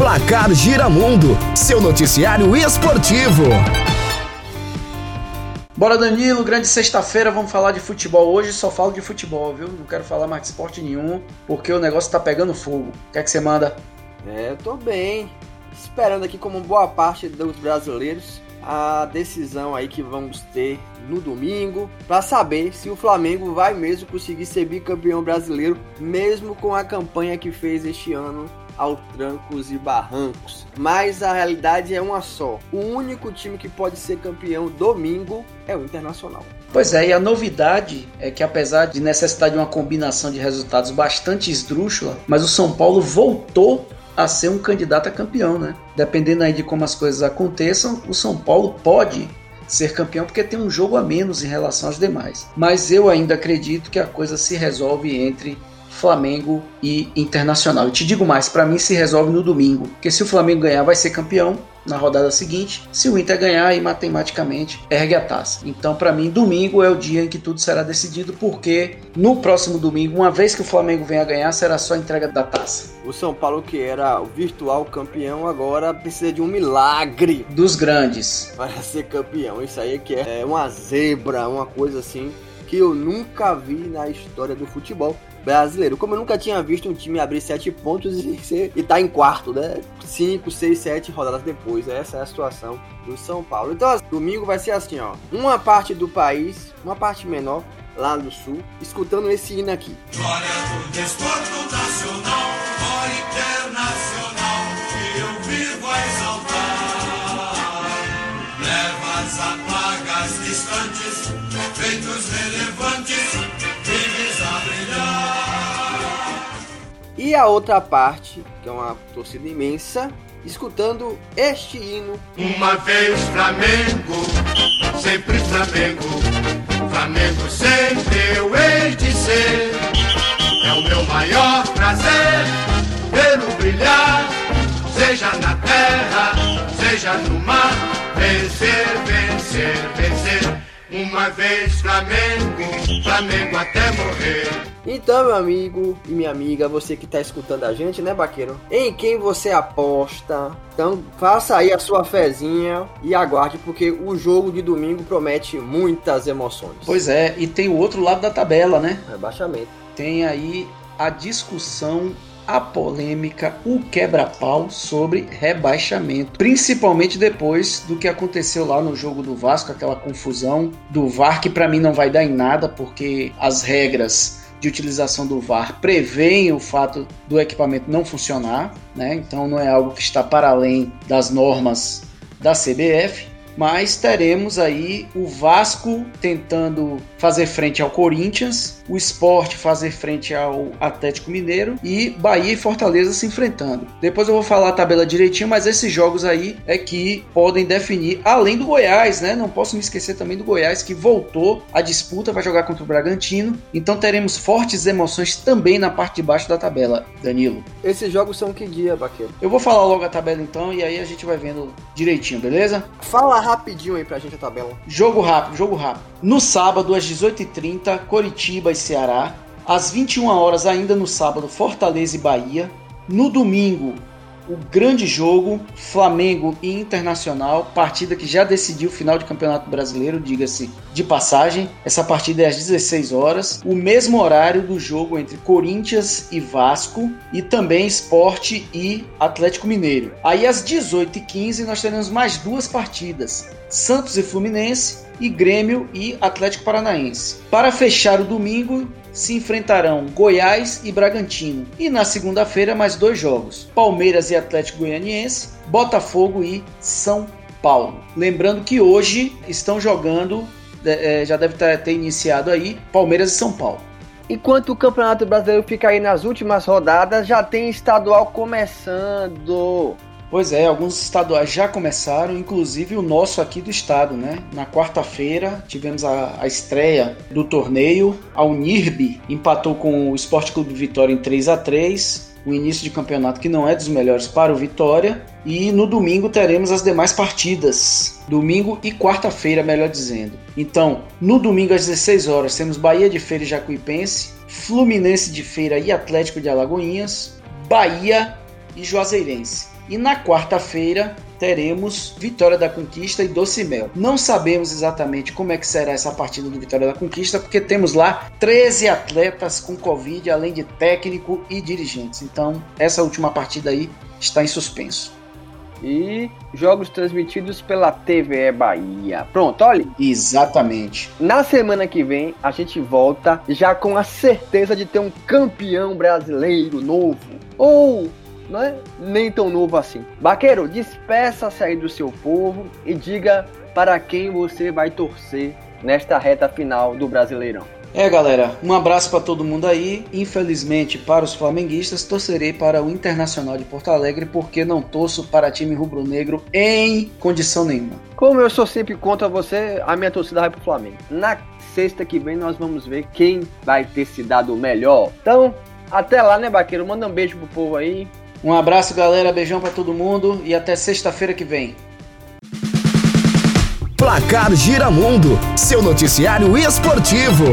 Placar Giramundo, seu noticiário esportivo. Bora Danilo, grande sexta-feira, vamos falar de futebol. Hoje só falo de futebol, viu? Não quero falar mais de esporte nenhum, porque o negócio tá pegando fogo. O que é que você manda? É, eu tô bem. Esperando aqui como boa parte dos brasileiros a decisão aí que vamos ter no domingo para saber se o Flamengo vai mesmo conseguir ser bicampeão brasileiro, mesmo com a campanha que fez este ano aos trancos e barrancos. Mas a realidade é uma só: o único time que pode ser campeão domingo é o Internacional. Pois é, e a novidade é que apesar de necessitar de uma combinação de resultados bastante esdrúxula, mas o São Paulo voltou a ser um candidato a campeão, né? Dependendo aí de como as coisas aconteçam, o São Paulo pode ser campeão porque tem um jogo a menos em relação aos demais. Mas eu ainda acredito que a coisa se resolve entre Flamengo e Internacional. Eu te digo mais, para mim se resolve no domingo, porque se o Flamengo ganhar vai ser campeão na rodada seguinte. Se o Inter ganhar, aí matematicamente ergue a taça. Então, para mim, domingo é o dia em que tudo será decidido, porque no próximo domingo, uma vez que o Flamengo venha ganhar, será só a entrega da taça. O São Paulo, que era o virtual campeão, agora precisa de um milagre dos grandes para ser campeão. Isso aí que é uma zebra, uma coisa assim que eu nunca vi na história do futebol brasileiro. Como eu nunca tinha visto um time abrir sete pontos e, ser, e tá em quarto, né? Cinco, seis, sete rodadas depois. Essa é a situação do São Paulo. Então, assim, domingo vai ser assim, ó. Uma parte do país, uma parte menor, lá do sul, escutando esse hino aqui. Glória do desporto nacional, internacional, que eu vivo a exaltar. Leva as apagas distantes, feitos relevantes E a outra parte, que é uma torcida imensa, escutando este hino. Uma vez Flamengo, sempre Flamengo, Flamengo sempre eu hei de ser. É o meu maior prazer vê-lo brilhar, seja na terra, seja no mar, vencer, vencer, vencer. Uma vez Flamengo, Flamengo até morrer. Então, meu amigo e minha amiga, você que está escutando a gente, né, Baqueiro? Em quem você aposta? Então, faça aí a sua fezinha e aguarde, porque o jogo de domingo promete muitas emoções. Pois é, e tem o outro lado da tabela, né? Rebaixamento. Tem aí a discussão a polêmica, o quebra-pau sobre rebaixamento, principalmente depois do que aconteceu lá no jogo do Vasco, aquela confusão do VAR que para mim não vai dar em nada porque as regras de utilização do VAR prevêem o fato do equipamento não funcionar, né? Então não é algo que está para além das normas da CBF mas teremos aí o Vasco tentando fazer frente ao Corinthians, o Sport fazer frente ao Atlético Mineiro e Bahia e Fortaleza se enfrentando. Depois eu vou falar a tabela direitinho, mas esses jogos aí é que podem definir, além do Goiás, né? Não posso me esquecer também do Goiás que voltou à disputa, vai jogar contra o Bragantino. Então teremos fortes emoções também na parte de baixo da tabela, Danilo. Esses jogos são que dia, Baqueiro? Eu vou falar logo a tabela então e aí a gente vai vendo direitinho, beleza? Fala rapidinho aí pra gente a tabela. Jogo rápido, jogo rápido. No sábado, às 18h30, Coritiba e Ceará. Às 21 horas ainda no sábado, Fortaleza e Bahia. No domingo, o grande jogo Flamengo e Internacional, partida que já decidiu o final de Campeonato Brasileiro, diga-se de passagem. Essa partida é às 16 horas, o mesmo horário do jogo entre Corinthians e Vasco e também Esporte e Atlético Mineiro. Aí às 18h15 nós teremos mais duas partidas: Santos e Fluminense e Grêmio e Atlético Paranaense. Para fechar o domingo, se enfrentarão Goiás e Bragantino. E na segunda-feira, mais dois jogos: Palmeiras e Atlético Goianiense, Botafogo e São Paulo. Lembrando que hoje estão jogando, é, já deve ter iniciado aí, Palmeiras e São Paulo. Enquanto o Campeonato Brasileiro fica aí nas últimas rodadas, já tem estadual começando. Pois é, alguns estaduais já começaram, inclusive o nosso aqui do estado, né? Na quarta-feira tivemos a, a, estreia do torneio. A Unirb empatou com o Esporte Clube Vitória em 3 a 3 o início de campeonato que não é dos melhores para o Vitória. E no domingo teremos as demais partidas. Domingo e quarta-feira, melhor dizendo. Então, no domingo às 16 horas, temos Bahia de Feira e Jacuipense, Fluminense de Feira e Atlético de Alagoinhas, Bahia e Juazeirense. E na quarta-feira teremos Vitória da Conquista e Doce Mel. Não sabemos exatamente como é que será essa partida do Vitória da Conquista, porque temos lá 13 atletas com Covid, além de técnico e dirigentes. Então, essa última partida aí está em suspenso. E jogos transmitidos pela TVE Bahia. Pronto, olha. Exatamente. Na semana que vem a gente volta já com a certeza de ter um campeão brasileiro novo. Ou não é nem tão novo assim. Baqueiro, despeça-se aí do seu povo e diga para quem você vai torcer nesta reta final do Brasileirão. É, galera, um abraço para todo mundo aí. Infelizmente, para os flamenguistas, torcerei para o Internacional de Porto Alegre porque não torço para time rubro-negro em condição nenhuma. Como eu sou sempre contra você, a minha torcida vai pro Flamengo. Na sexta que vem nós vamos ver quem vai ter se dado melhor. Então, até lá, né, Baqueiro? Manda um beijo pro povo aí. Um abraço, galera. Beijão para todo mundo e até sexta-feira que vem. Placar Giramundo, seu noticiário esportivo.